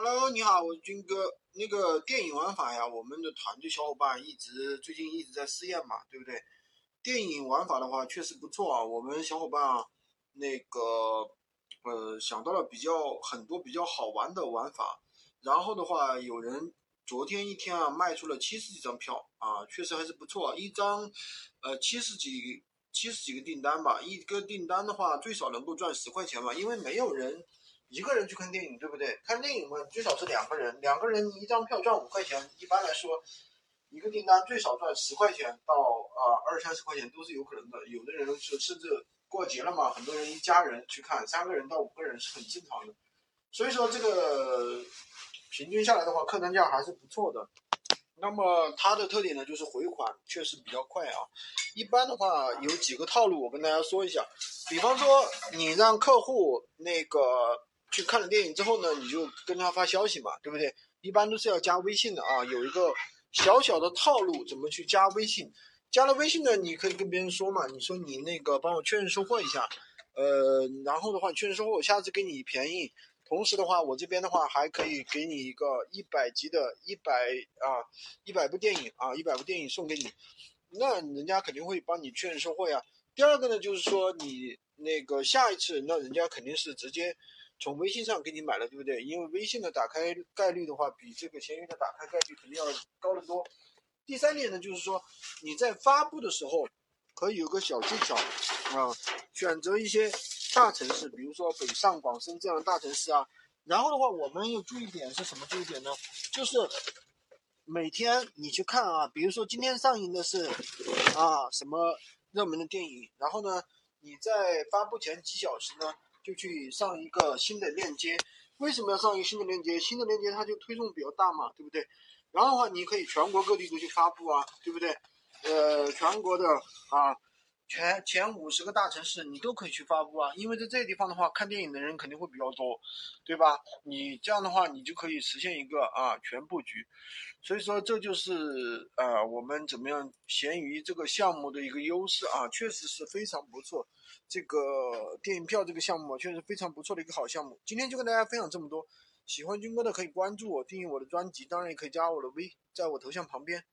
Hello，你好，我是军哥。那个电影玩法呀，我们的团队小伙伴一直最近一直在试验嘛，对不对？电影玩法的话确实不错啊，我们小伙伴啊，那个呃想到了比较很多比较好玩的玩法。然后的话，有人昨天一天啊卖出了七十几张票啊，确实还是不错，一张呃七十几七十几个订单吧，一个订单的话最少能够赚十块钱嘛，因为没有人。一个人去看电影，对不对？看电影嘛，最少是两个人，两个人一张票赚五块钱。一般来说，一个订单最少赚十块钱到啊二三十块钱都是有可能的。有的人是甚至过节了嘛，很多人一家人去看，三个人到五个人是很正常的。所以说这个平均下来的话，客单价还是不错的。那么它的特点呢，就是回款确实比较快啊。一般的话有几个套路，我跟大家说一下。比方说你让客户那个。去看了电影之后呢，你就跟他发消息嘛，对不对？一般都是要加微信的啊，有一个小小的套路，怎么去加微信？加了微信呢，你可以跟别人说嘛，你说你那个帮我确认收货一下，呃，然后的话确认收货，我下次给你便宜，同时的话，我这边的话还可以给你一个一百集的一百啊一百部电影啊一百部电影送给你，那人家肯定会帮你确认收货呀。第二个呢，就是说你那个下一次，那人家肯定是直接。从微信上给你买了，对不对？因为微信的打开概率的话，比这个闲鱼的打开概率肯定要高得多。第三点呢，就是说你在发布的时候可以有个小技巧啊，选择一些大城市，比如说北上广深这样的大城市啊。然后的话，我们要注意点是什么注意点呢？就是每天你去看啊，比如说今天上映的是啊什么热门的电影，然后呢你在发布前几小时呢。就去上一个新的链接，为什么要上一个新的链接？新的链接它就推送比较大嘛，对不对？然后的话，你可以全国各地都去发布啊，对不对？呃，全国的啊。全前五十个大城市你都可以去发布啊，因为在这个地方的话，看电影的人肯定会比较多，对吧？你这样的话，你就可以实现一个啊全布局。所以说，这就是呃我们怎么样闲鱼这个项目的一个优势啊，确实是非常不错。这个电影票这个项目确实非常不错的一个好项目。今天就跟大家分享这么多，喜欢军哥的可以关注我，订阅我的专辑，当然也可以加我的微，在我头像旁边。